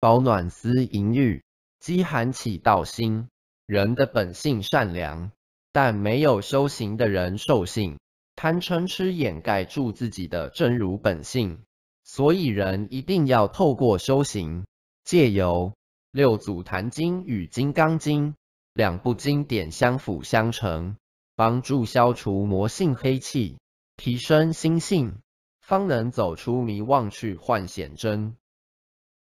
保暖思淫欲，饥寒起盗心。人的本性善良，但没有修行的人兽性，贪嗔痴掩盖住自己的真如本性。所以人一定要透过修行，借由六祖坛经与金刚经两部经典相辅相成，帮助消除魔性黑气，提升心性。方能走出迷妄去幻显真。